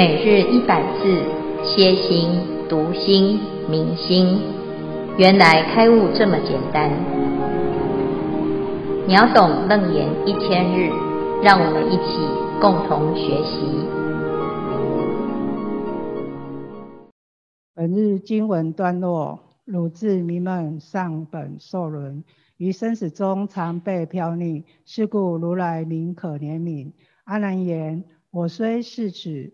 每日一百字，歇心、读心、明心，原来开悟这么简单。秒懂楞严一千日，让我们一起共同学习。本日经文段落：汝自迷闷，上本受轮，于生死中常被飘溺，是故如来名可怜悯。阿难言：我虽是此。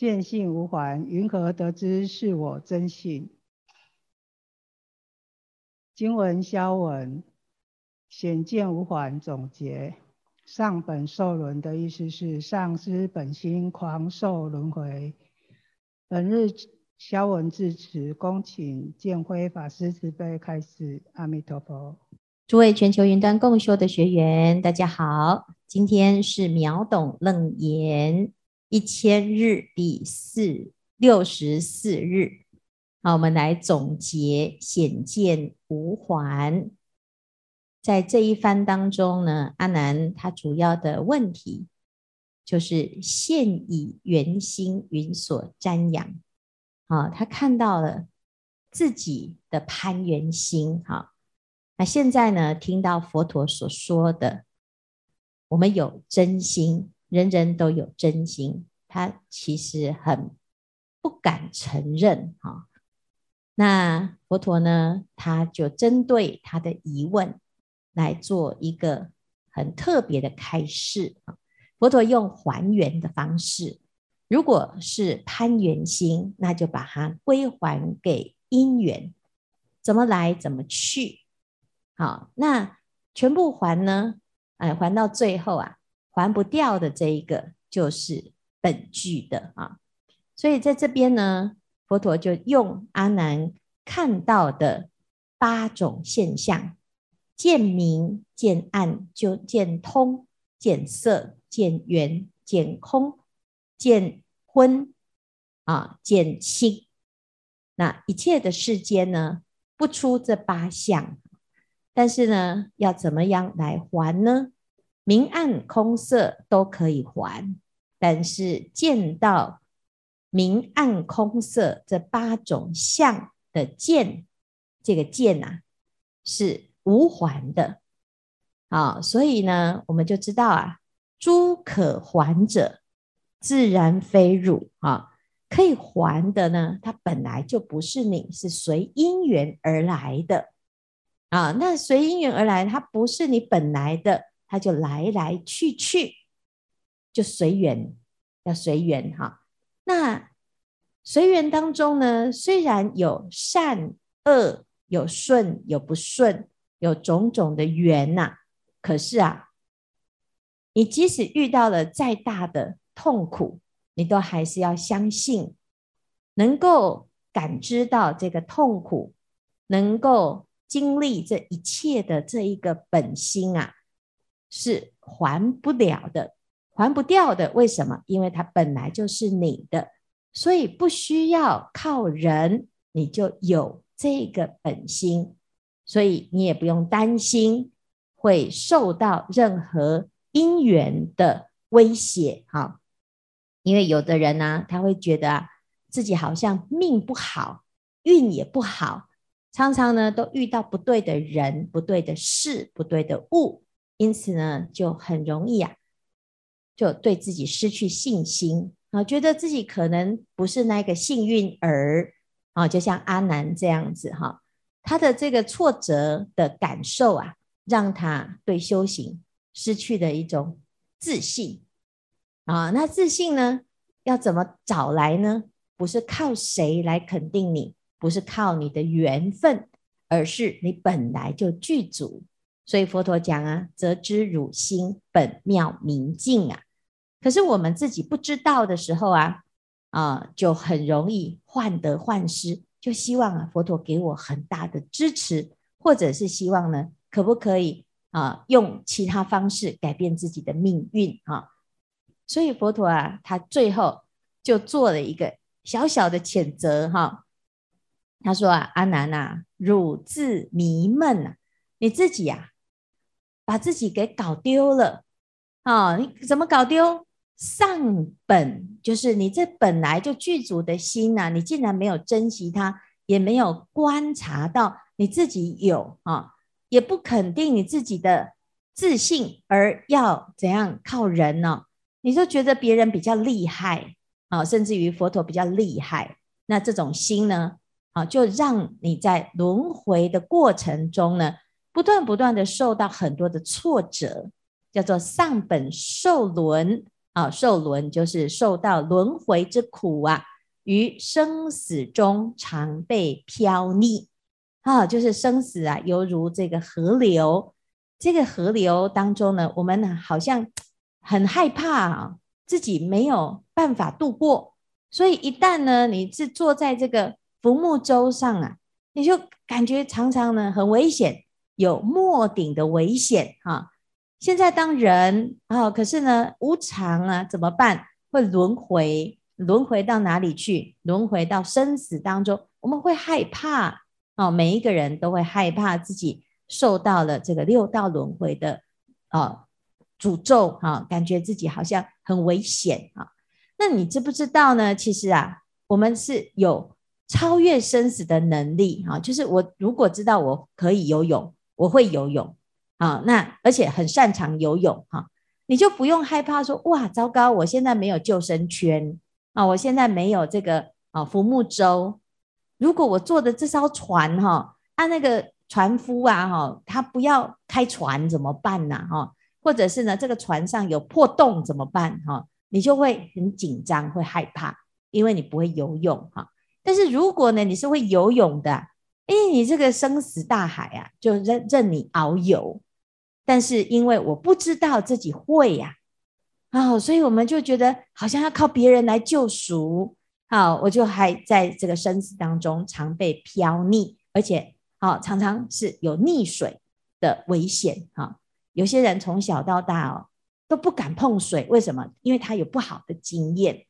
见性无还，云何得知是我真性？经文消文，显见无还总结。上本受轮的意思是丧失本心，狂受轮回。本日消文至此，恭请见辉法师慈悲开示。阿弥陀佛。诸位全球云端共修的学员，大家好，今天是秒懂楞严。一千日第四六十四日，好，我们来总结显见无还。在这一番当中呢，阿难他主要的问题就是现以圆心云所瞻仰，啊，他看到了自己的攀缘心，哈，那现在呢，听到佛陀所说的，我们有真心。人人都有真心，他其实很不敢承认哈。那佛陀呢，他就针对他的疑问来做一个很特别的开示啊。佛陀用还原的方式，如果是攀缘心，那就把它归还给因缘，怎么来怎么去。好，那全部还呢？哎，还到最后啊。还不掉的这一个就是本具的啊，所以在这边呢，佛陀就用阿难看到的八种现象：见明、见暗、就见通、见色、见缘、见空、见昏啊、见心。那一切的世间呢，不出这八相，但是呢，要怎么样来还呢？明暗空色都可以还，但是见到明暗空色这八种相的见，这个见啊是无还的啊，所以呢，我们就知道啊，诸可还者，自然非汝啊，可以还的呢，它本来就不是你，是随因缘而来的啊，那随因缘而来，它不是你本来的。他就来来去去，就随缘，要随缘哈。那随缘当中呢，虽然有善恶，有顺有不顺，有种种的缘呐。可是啊，你即使遇到了再大的痛苦，你都还是要相信，能够感知到这个痛苦，能够经历这一切的这一个本心啊。是还不了的，还不掉的。为什么？因为它本来就是你的，所以不需要靠人，你就有这个本心，所以你也不用担心会受到任何因缘的威胁。哈，因为有的人呢、他会觉得啊，自己好像命不好，运也不好，常常呢都遇到不对的人、不对的事、不对的物。因此呢，就很容易啊，就对自己失去信心啊，觉得自己可能不是那个幸运儿啊，就像阿南这样子哈，他的这个挫折的感受啊，让他对修行失去了一种自信啊。那自信呢，要怎么找来呢？不是靠谁来肯定你，不是靠你的缘分，而是你本来就具足。所以佛陀讲啊，则知汝心本妙明净啊。可是我们自己不知道的时候啊，啊，就很容易患得患失，就希望啊，佛陀给我很大的支持，或者是希望呢，可不可以啊，用其他方式改变自己的命运啊？所以佛陀啊，他最后就做了一个小小的谴责哈。他说啊，阿难啊，汝自迷闷啊，你自己呀。把自己给搞丢了，啊、你怎么搞丢？上本，就是你这本来就具足的心呐、你竟然没有珍惜它，也没有观察到你自己有啊，也不肯定你自己的自信，而要怎样靠人呢？你就觉得别人比较厉害啊，甚至于佛陀比较厉害，那这种心呢，啊，就让你在轮回的过程中呢，不断不断的受到很多的挫折，叫做丧本受轮。啊，受轮就是受到轮回之苦啊，于生死中常被飘溺。啊，就是生死啊，犹如这个河流，这个河流当中呢，我们呢好像。很害怕啊，自己没有办法度过，所以一旦呢，你是坐在这个浮木舟上啊，你就感觉常常呢很危险，有没顶的危险哈。现在当人啊，可是呢无常啊，怎么办？会轮回，轮回到哪里去？轮回到生死当中，我们会害怕啊，每一个人都会害怕自己受到了这个六道轮回的啊。诅咒哈，感觉自己好像很危险啊。那你知不知道呢？其实啊，我们是有超越生死的能力啊。就是我如果知道我可以游泳，我会游泳啊。那而且很擅长游泳哈，你就不用害怕说哇，糟糕，我现在没有救生圈啊，我现在没有这个啊浮木舟。如果我坐的这艘船哈，啊那个船夫啊哈，他不要开船怎么办呢？哈？或者是呢，这个船上有破洞怎么办？哈，你就会很紧张，会害怕，因为你不会游泳哈。但是如果呢，你是会游泳的，哎，你这个生死大海啊，就任任你遨游。但是因为我不知道自己会呀，啊，所以我们就觉得好像要靠别人来救赎。好，我就还在这个生死当中常被飘溺，而且好常常是有溺水的危险哈。有些人从小到大哦都不敢碰水，为什么？因为他有不好的经验。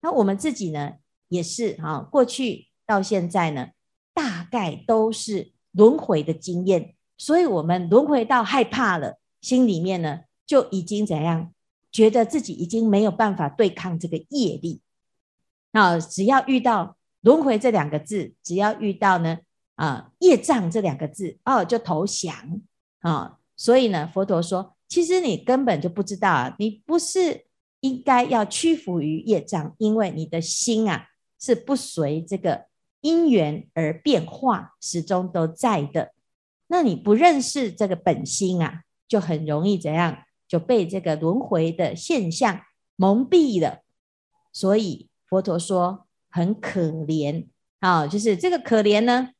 那我们自己呢，也是哈，过去到现在呢，大概都是轮回的经验，所以我们轮回到害怕了，心里面呢就已经怎样，觉得自己已经没有办法对抗这个业力。那只要遇到轮回这两个字，只要遇到呢啊业障这两个字哦，就投降啊。所以呢，佛陀说，其实你根本就不知道啊，你不是应该要屈服于业障，因为你的心啊是不随这个因缘而变化，始终都在的。那你不认识这个本心啊，就很容易怎样就被这个轮回的现象蒙蔽了。所以佛陀说很可怜啊，就是这个可怜呢，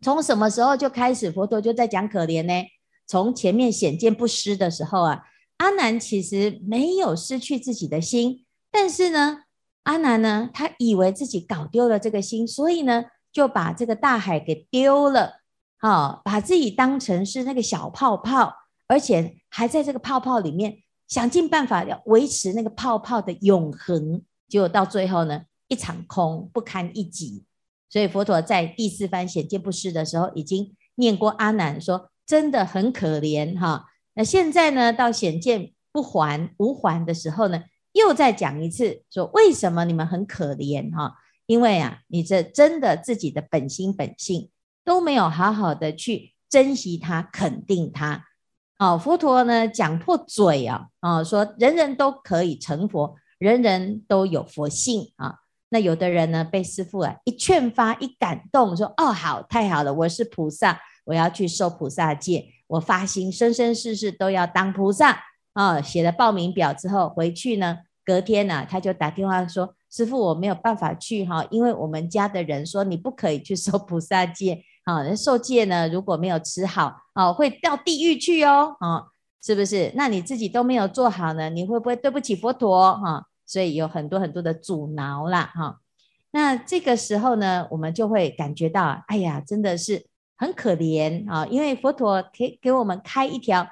从什么时候就开始，佛陀就在讲可怜呢？从前面显见不失的时候啊，阿难其实没有失去自己的心，但是呢，阿难呢，他以为自己搞丢了这个心，所以呢，就把这个大海给丢了，啊，把自己当成是那个小泡泡，而且还在这个泡泡里面想尽办法要维持那个泡泡的永恒，结果到最后呢，一场空，不堪一击。所以佛陀在第四番显见不失的时候，已经念过阿难说。真的很可怜哈，那现在呢，到显见不还无还的时候呢，又再讲一次，说为什么你们很可怜哈？因为啊，你这真的自己的本心本性都没有好好的去珍惜它、肯定它。哦，佛陀呢讲破嘴啊，啊，说人人都可以成佛，人人都有佛性啊。那有的人呢被师父啊一劝发一感动，说哦好，太好了，我是菩萨。我要去受菩萨戒，我发心生生世世都要当菩萨啊！写了报名表之后回去呢，隔天呢、啊、他就打电话说：“师父，我没有办法去哈，因为我们家的人说你不可以去受菩萨戒啊，受戒呢如果没有吃好啊，会掉地狱去哦，啊，是不是？那你自己都没有做好呢，你会不会对不起佛陀哈？所以有很多很多的阻挠啦哈。那这个时候呢，我们就会感觉到，哎呀，真的是。很可怜啊，因为佛陀给给我们开一条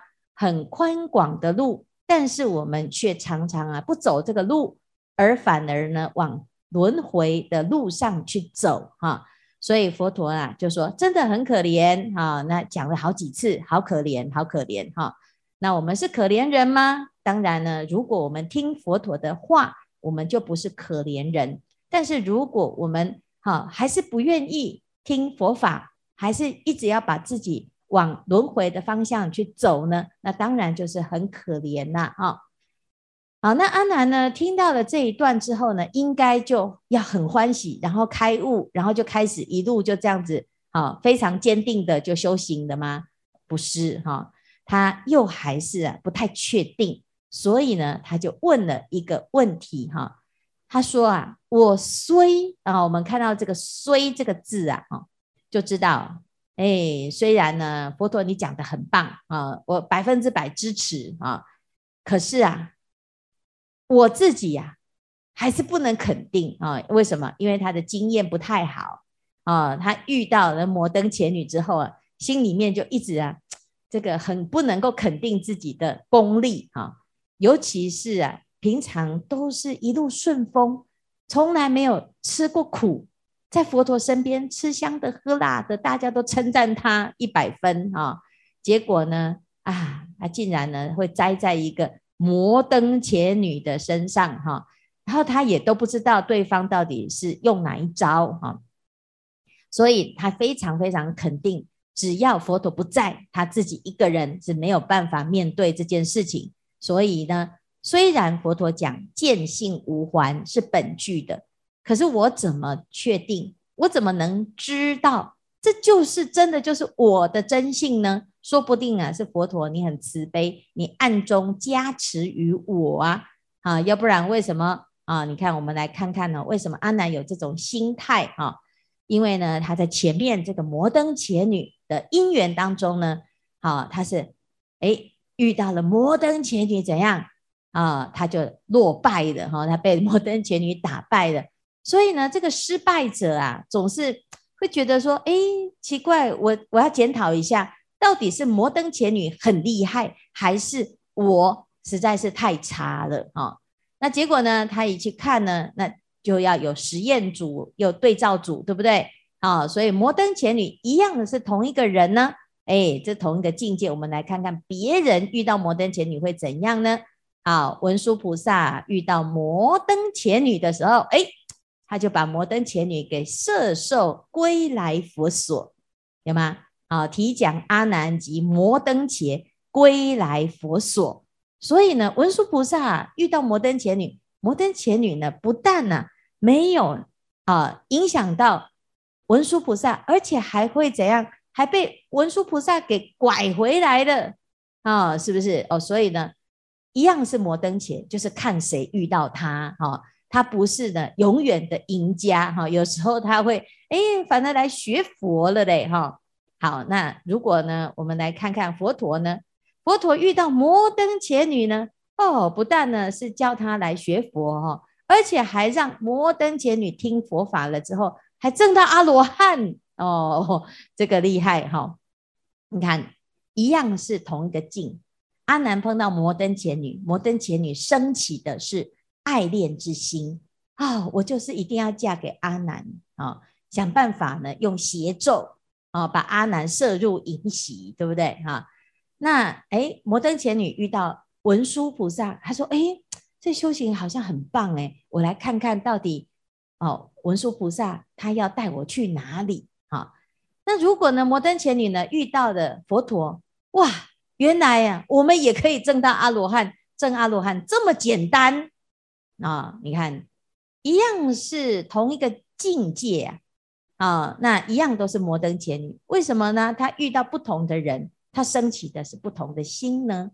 很宽广的路，但是我们却常常啊不走这个路，而反而呢往轮回的路上去走哈。所以佛陀啊就说真的很可怜哈。那讲了好几次，好可怜，好可怜哈。那我们是可怜人吗？当然呢，如果我们听佛陀的话，我们就不是可怜人。但是如果我们哈还是不愿意听佛法，还是一直要把自己往轮回的方向去走呢，那当然就是很可怜呐啊。好，那阿难呢，听到了这一段之后呢，应该就要很欢喜，然后开悟，然后就开始一路就这样子啊，非常坚定的就修行的吗？不是哈，他又还是不太确定，所以呢，他就问了一个问题哈。他说啊，我虽啊，我们看到这个“虽”这个字啊，就知道，哎，虽然呢，佛陀你讲的很棒啊，我百分之百支持啊，可是啊，我自己呀，还是不能肯定啊。为什么？因为他的经验不太好啊，他遇到了摩登伽女之后啊，心里面就一直啊，这个很不能够肯定自己的功力啊，尤其是啊。平常都是一路顺风，从来没有吃过苦，在佛陀身边吃香的喝辣的，大家都称赞他一百分啊。结果呢，啊，他竟然呢会栽在一个摩登伽女的身上哈，然后他也都不知道对方到底是用哪一招哈，所以他非常非常肯定，只要佛陀不在，他自己一个人是没有办法面对这件事情，所以呢。虽然佛陀讲见性无还是本具的，可是我怎么确定？我怎么能知道这就是真的就是我的真性呢？说不定啊，是佛陀你很慈悲，你暗中加持于我啊啊！要不然为什么啊？你看，我们来看看呢，为什么阿难有这种心态啊？因为呢，他在前面这个摩登伽女的因缘当中呢，啊，他是哎遇到了摩登伽女怎样？啊，他就落败了哈，他被摩登伽女打败了。所以呢，这个失败者啊，总是会觉得说，哎，奇怪，我我要检讨一下，到底是摩登前女很厉害，还是我实在是太差了啊？那结果呢，他一去看呢，那就要有实验组，有对照组，对不对？啊，所以摩登前女一样的是同一个人呢，哎，这同一个境界，我们来看看别人遇到摩登前女会怎样呢？好，文殊菩萨遇到摩登前女的时候，哎，他就把摩登伽女给摄受归来佛所，有吗？好，提讲阿难及摩登伽归来佛所。所以呢，文殊菩萨遇到摩登伽女，摩登伽女呢，不但呢没有啊影响到文殊菩萨，而且还会怎样？还被文殊菩萨给拐回来了啊？是不是？哦，所以呢。一样是摩登伽，就是看谁遇到他哈，他不是呢永远的赢家哈，有时候他会哎，反而来学佛了嘞哈。好，那如果呢，我们来看看佛陀呢，佛陀遇到摩登伽女呢，哦，不但呢是叫他来学佛哈，而且还让摩登伽女听佛法了之后，还证到阿罗汉哦，这个厉害哈。你看，一样是同一个境。阿难碰到摩登伽女，摩登伽女升起的是爱恋之心啊、哦！我就是一定要嫁给阿难啊、想办法呢，用邪咒啊、把阿难摄入淫习，对不对哈、那哎，摩登伽女遇到文殊菩萨，他说：“哎，这修行好像很棒哎，我来看看到底哦，文殊菩萨他要带我去哪里啊、哦？那如果呢，摩登伽女呢遇到的佛陀，哇！”原来呀、我们也可以证到阿罗汉，证阿罗汉这么简单啊！你看，一样是同一个境界啊，啊，那一样都是摩登伽女，为什么呢？她遇到不同的人，她升起的是不同的心呢？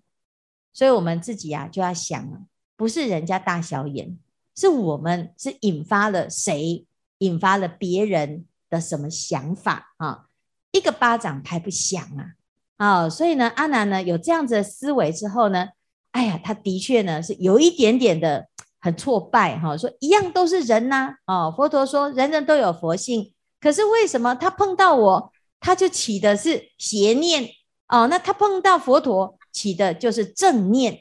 所以我们自己啊，就要想啊，不是人家大小眼，是我们是引发了谁，引发了别人的什么想法啊？一个巴掌拍不响啊！啊、所以呢，阿南呢有这样子的思维之后呢，哎呀，他的确呢是有一点点的很挫败哈、哦，说一样都是人呐、哦，佛陀说人人都有佛性，可是为什么他碰到我，他就起的是邪念哦？那他碰到佛陀起的就是正念，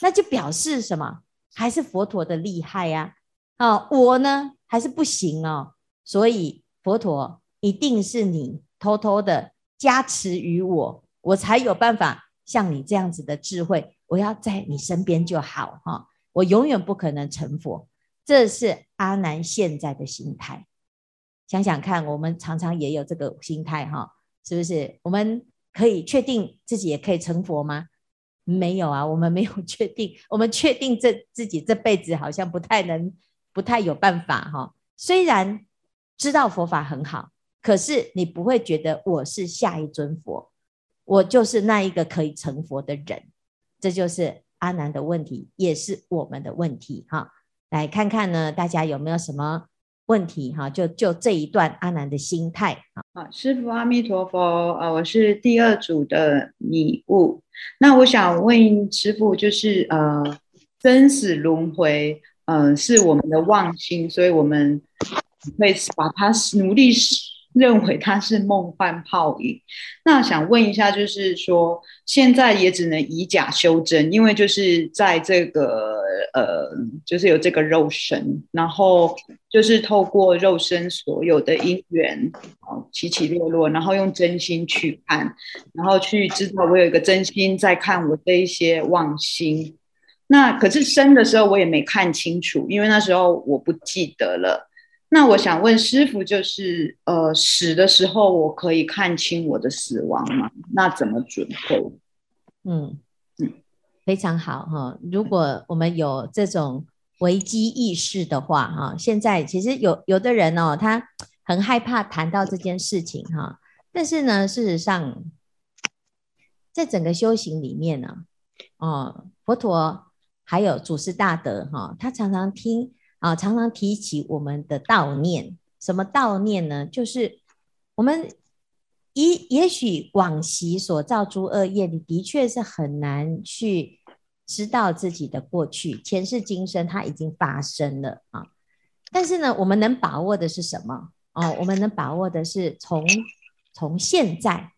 那就表示什么？还是佛陀的厉害呀、啊？哦，我呢还是不行哦，所以佛陀一定是你偷偷的加持于我。我才有办法像你这样子的智慧，我要在你身边就好哈，我永远不可能成佛。这是阿难现在的心态。想想看，我们常常也有这个心态哈，是不是？我们可以确定自己也可以成佛吗？没有啊，我们没有 确定，我们确定这自己这辈子好像不太能，不太有办法哈。虽然知道佛法很好，可是你不会觉得我是下一尊佛，我就是那一个可以成佛的人。这就是阿难的问题，也是我们的问题哈。来看看呢，大家有没有什么问题哈？就就这一段阿难的心态啊。师父阿弥陀佛，呃，我是第二组的礼物。那我想问师父，就是呃，生死轮回，呃，是我们的妄心，所以我们会把它努力。认为它是梦幻泡影，那想问一下，就是说现在也只能以假修真，因为就是在这个呃，就是有这个肉身，然后就是透过肉身所有的因缘哦，起起落落，然后用真心去看，然后去知道我有一个真心在看我这一些妄心。那可是生的时候我也没看清楚，因为那时候我不记得了。那我想问师傅，就是呃，死的时候我可以看清我的死亡吗？那怎么准备？嗯嗯，非常好哈。如果我们有这种危机意识的话哈，现在其实有有的人哦，他很害怕谈到这件事情哈。但是呢，事实上，在整个修行里面呢，哦，佛陀还有祖师大德哈，他常常听。啊，常常提起我们的悼念，什么悼念呢？就是我们也也许往昔所造诸恶业，你的确是很难去知道自己的过去前世今生，它已经发生了啊。但是呢，我们能把握的是什么？哦，我们能把握的是从从现在，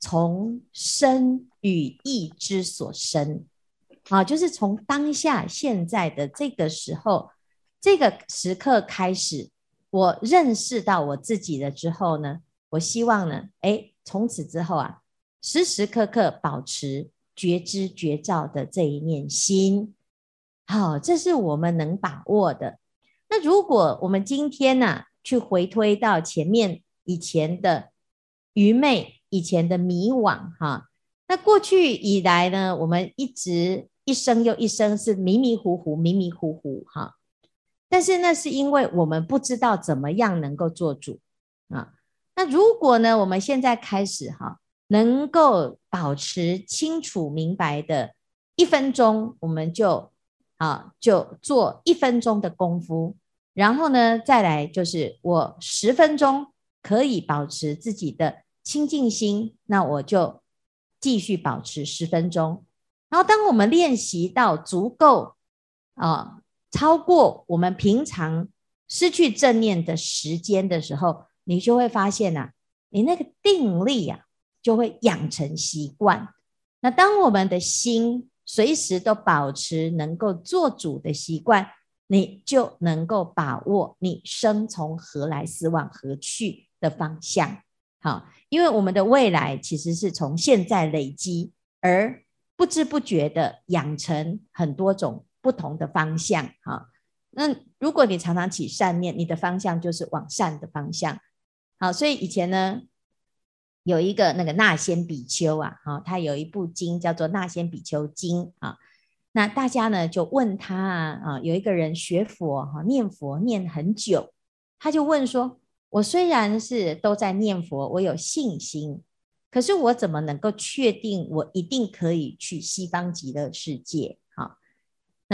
从身语意之所生啊，就是从当下现在的这个时候。这个时刻开始，我认识到我自己了之后呢，我希望呢，哎，从此之后啊，时时刻刻保持觉知觉照的这一念心，好，这是我们能把握的。那如果我们今天呢、啊，去回推到前面以前的愚昧，以前的迷惘，哈，那过去以来呢，我们一直一生又一生是迷迷糊糊，迷迷糊糊，哈。但是那是因为我们不知道怎么样能够做主啊。那如果呢，我们现在开始哈，能够保持清楚明白的一分钟，我们就啊就做一分钟的功夫，然后呢，再来就是我十分钟可以保持自己的清净心，那我就继续保持十分钟。然后当我们练习到足够啊。超过我们平常失去正念的时间的时候，你就会发现呐、啊，你那个定力啊，就会养成习惯。那当我们的心随时都保持能够做主的习惯，你就能够把握你生从何来，死往何去的方向。好，因为我们的未来其实是从现在累积，而不知不觉的养成很多种。不同的方向，哈，那如果你常常起善念，你的方向就是往善的方向，好，所以以前呢，有一个那个那仙比丘啊，哈，他有一部经叫做《那仙比丘经》啊，那大家呢就问他啊，啊有一个人学佛哈，念佛念很久，他就问说：我虽然是都在念佛，我有信心，可是我怎么能够确定我一定可以去西方极乐世界？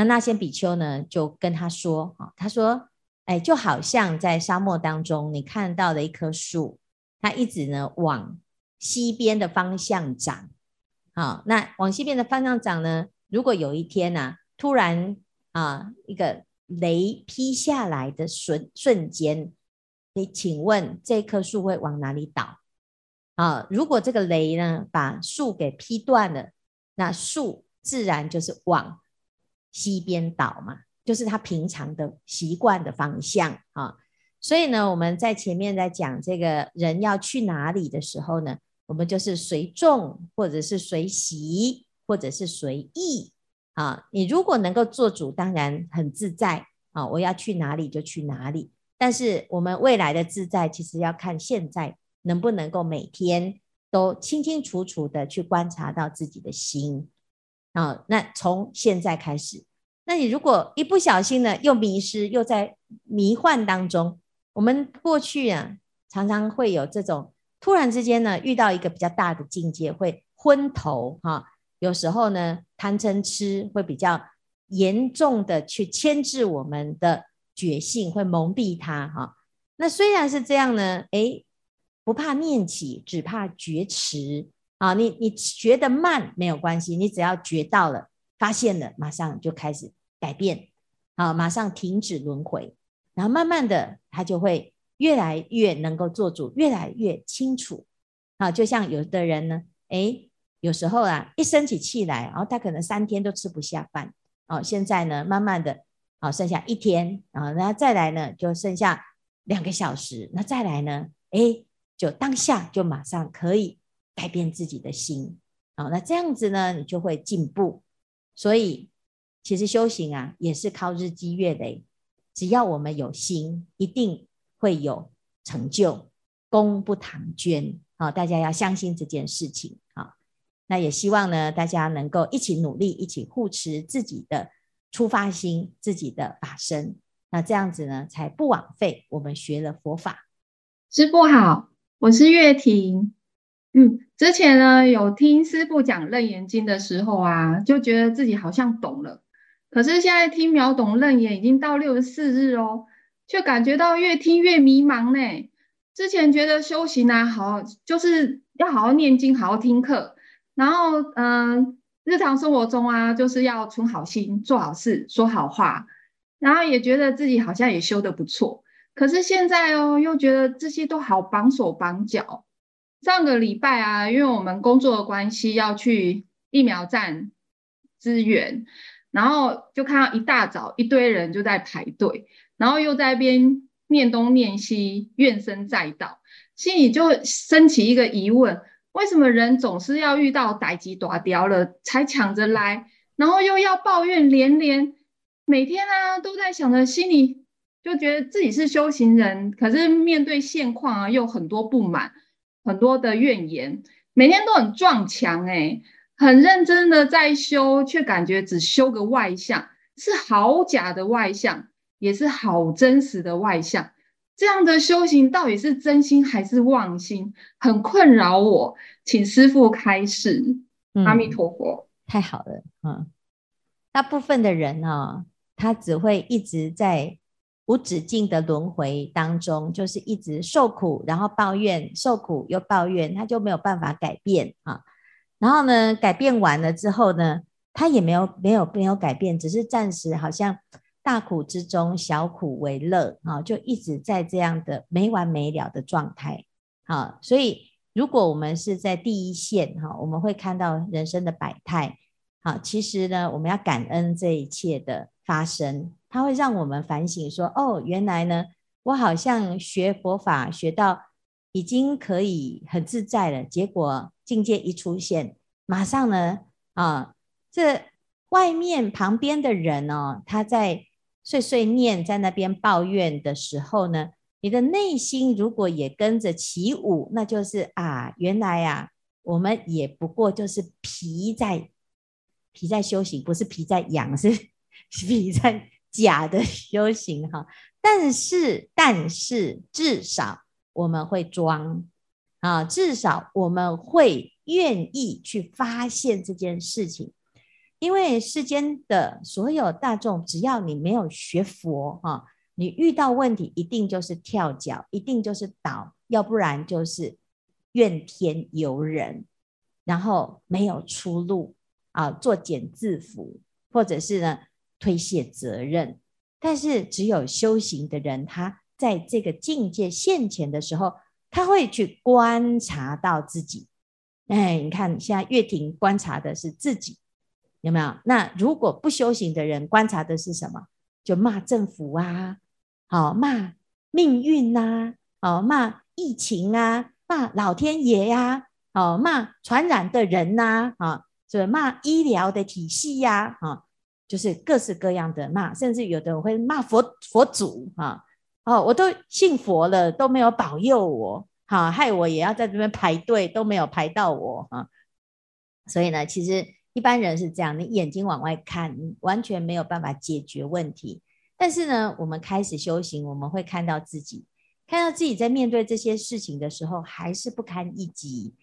那那些比丘呢，就跟他说：“啊，他说，哎，就好像在沙漠当中，你看到的一棵树，它一直呢往西边的方向长。好，那往西边的方向长呢，如果有一天呢、啊，突然啊，一个雷劈下来的瞬瞬间，你请问这棵树会往哪里倒？啊，如果这个雷呢把树给劈断了，那树自然就是往。”西边倒嘛，就是他平常的习惯的方向啊。所以呢，我们在前面在讲这个人要去哪里的时候呢，我们就是随众，或者是随喜，或者是随意啊。你如果能够做主，当然很自在啊。我要去哪里就去哪里。但是我们未来的自在，其实要看现在能不能够每天都清清楚楚的去观察到自己的心啊。那从现在开始，那你如果一不小心呢，又迷失，又在迷幻当中，我们过去啊，常常会有这种。突然之间呢，遇到一个比较大的境界，会昏头哈。有时候呢，贪嗔痴会比较严重的去牵制我们的觉性，会蒙蔽它哈。那虽然是这样呢，诶，不怕念起，只怕觉迟啊。你你觉得慢没有关系，你只要觉到了，发现了，马上就开始改变，啊，马上停止轮回，然后慢慢的，他就会。越来越能够做主，越来越清楚啊！就像有的人呢，诶，有时候啊，一生起气来，然后他可能三天都吃不下饭哦。现在呢，慢慢的，啊，剩下一天啊，然后再来呢，就剩下两个小时，那再来呢，诶，就当下就马上可以改变自己的心啊。那这样子呢，你就会进步。所以，其实修行啊，也是靠日积月累，只要我们有心，一定。会有成就，功不唐捐。好，大家要相信这件事情。好，那也希望呢，大家能够一起努力，一起护持自己的出发心，自己的法身。那这样子呢，才不枉费我们学了佛法。师父好，我是月婷。嗯，之前呢有听师傅讲《楞严经》的时候啊，就觉得自己好像懂了。可是现在听秒懂楞严已经到六十四日哦。却感觉到越听越迷茫呢。之前觉得修行啊，好就是要好好念经，好好听课，然后嗯、日常生活中啊，就是要存好心，做好事，说好话，然后也觉得自己好像也修得不错。可是现在哦，又觉得这些都好绑手绑脚。上个礼拜啊，因为我们工作的关系要去疫苗站支援，然后就看到一大早一堆人就在排队。然后又在那边念东念西，怨声载道，心里就升起一个疑问：为什么人总是要遇到代志大条了才抢着来，然后又要抱怨连连，每天啊都在想着，心里就觉得自己是修行人，可是面对现况啊又很多不满，很多的怨言，每天都很撞墙诶，很认真的在修，却感觉只修个外相，是好假的外相。也是好真实的外相，这样的修行到底是真心还是妄心，很困扰我，请师父开示。嗯、阿弥陀佛，太好了，嗯，大部分的人呢、哦，他只会一直在无止境的轮回当中，就是一直受苦，然后抱怨，受苦又抱怨，他就没有办法改变啊。然后呢，改变完了之后呢，他也没有没有没有改变，只是暂时好像。大苦之中，小苦为乐啊，就一直在这样的没完没了的状态。好，所以如果我们是在第一线哈，我们会看到人生的百态。好，其实呢，我们要感恩这一切的发生，它会让我们反省说：哦，原来呢，我好像学佛法学到已经可以很自在了，结果境界一出现，马上呢，啊，这外面旁边的人哦，他在。碎碎念在那边抱怨的时候呢，你的内心如果也跟着起舞，那就是啊，原来啊，我们也不过就是皮在皮在修行，不是皮在养，是皮在假的修行哈。但是，但是至少我们会装啊，至少我们会愿意去发现这件事情。因为世间的所有大众，只要你没有学佛哈，你遇到问题一定就是跳脚，一定就是倒，要不然就是怨天尤人，然后没有出路啊，作茧自缚，或者是呢推卸责任。但是只有修行的人，他在这个境界现前的时候，他会去观察到自己。哎，你看现在月婷观察的是自己。有没有？那如果不修行的人观察的是什么？就骂政府啊，好骂命运呐，好骂疫情啊，骂老天爷呀，哦，骂传染的人呐，啊，是骂医疗的体系呀，啊，就是各式各样的骂，甚至有的人会骂佛佛祖，哈，哦，我都信佛了，都没有保佑我，哈，害我也要在这边排队，都没有排到我，哈，所以呢，其实一般人是这样，你眼睛往外看，完全没有办法解决问题。但是呢，我们开始修行，我们会看到自己，看到自己在面对这些事情的时候，还是不堪一击。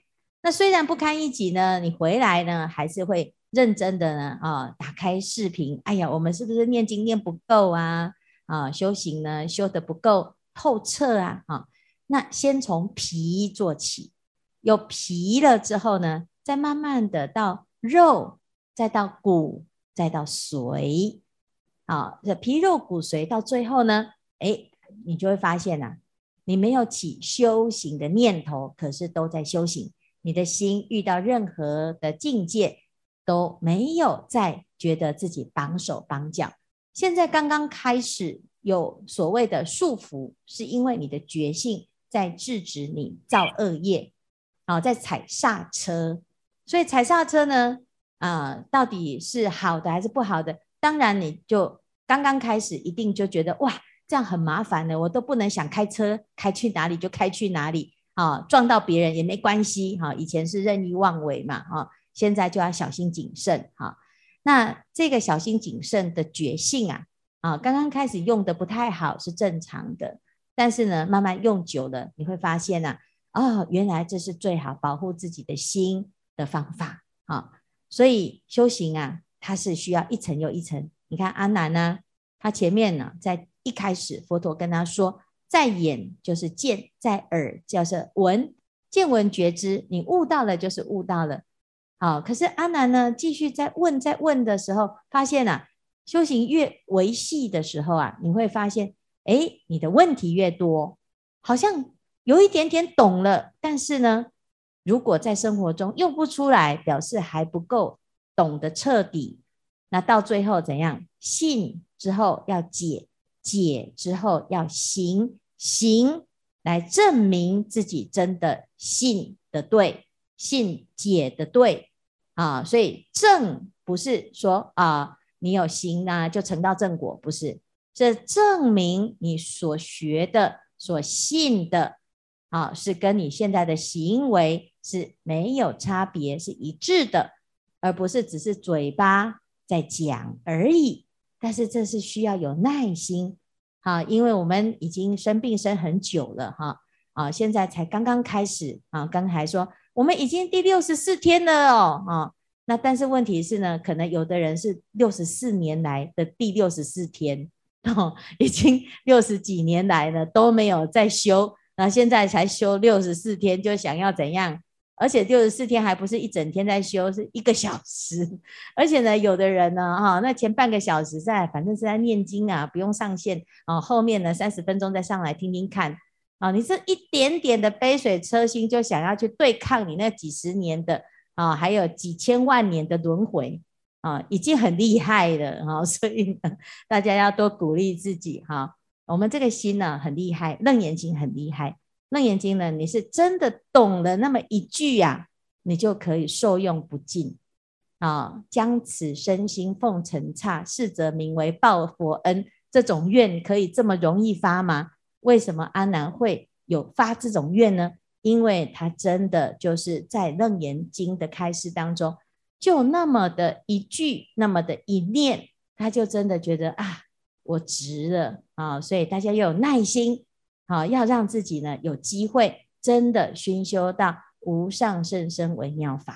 那虽然不堪一击呢，你回来呢，还是会认真的呢啊，打开视频，哎呀，我们是不是念经念不够啊？啊，修行呢修得不够透彻啊？啊，那先从皮做起，有皮了之后呢，再慢慢的到肉，再到骨，再到髓，啊，这皮肉骨髓到最后呢，哎，你就会发现啊，你没有起修行的念头，可是都在修行。你的心遇到任何的境界都没有再觉得自己绑手绑脚。现在刚刚开始有所谓的束缚，是因为你的觉性在制止你造恶业，啊，在踩刹车。所以踩刹车呢，啊，到底是好的还是不好的？当然，你就刚刚开始一定就觉得哇，这样很麻烦的，我都不能想开车开去哪里就开去哪里。啊，撞到别人也没关系哈。以前是任意妄为嘛，哈，现在就要小心谨慎哈。那这个小心谨慎的觉性啊，啊，刚刚开始用的不太好是正常的，但是呢，慢慢用久了，你会发现呢，哦，原来这是最好保护自己的心的方法啊。所以修行啊，它是需要一层又一层。你看阿难呢，他前面呢，在一开始佛陀跟他说。在眼就是见，在耳就是闻，见闻觉知，你悟到了就是悟到了。好，可是阿难呢，继续在问，在问的时候，发现啊，修行越维系的时候啊，你会发现，哎，你的问题越多，好像有一点点懂了，但是呢，如果在生活中用不出来，表示还不够懂得彻底。那到最后怎样？信之后要解。解之后要行，行来证明自己真的信的对，信解的对啊，所以正不是说啊，你有行啊就成到正果，不是，这证明你所学的、所信的啊，是跟你现在的行为是没有差别，是一致的，而不是只是嘴巴在讲而已。但是这是需要有耐心，啊，因为我们已经生病生很久了，哈，啊，现在才刚刚开始，啊，刚才说我们已经第六十四天了哦，啊，那但是问题是呢，可能有的人是六十四年来的第六十四天，哦，已经六十几年来了都没有再修，那现在才修六十四天，就想要怎样？而且六十四天还不是一整天在修，是一个小时。而且呢，有的人呢，哈，那前半个小时在，反正是在念经啊，不用上线啊。后面呢，三十分钟再上来听听看啊。你这一点点的杯水车薪，就想要去对抗你那几十年的啊，还有几千万年的轮回啊，已经很厉害了啊。所以，大家要多鼓励自己哈。我们这个心呢，很厉害，楞严经很厉害。楞严经呢，你是真的懂了那么一句呀，你就可以受用不尽啊！将此身心奉尘刹，是则名为报佛恩。这种愿可以这么容易发吗？为什么阿难会有发这种愿呢？因为他真的就是在楞严经的开示当中，就那么的一句，那么的一念，他就真的觉得啊，我值了啊！所以大家要有耐心。好，要让自己呢有机会真的熏修到无上甚深微妙法。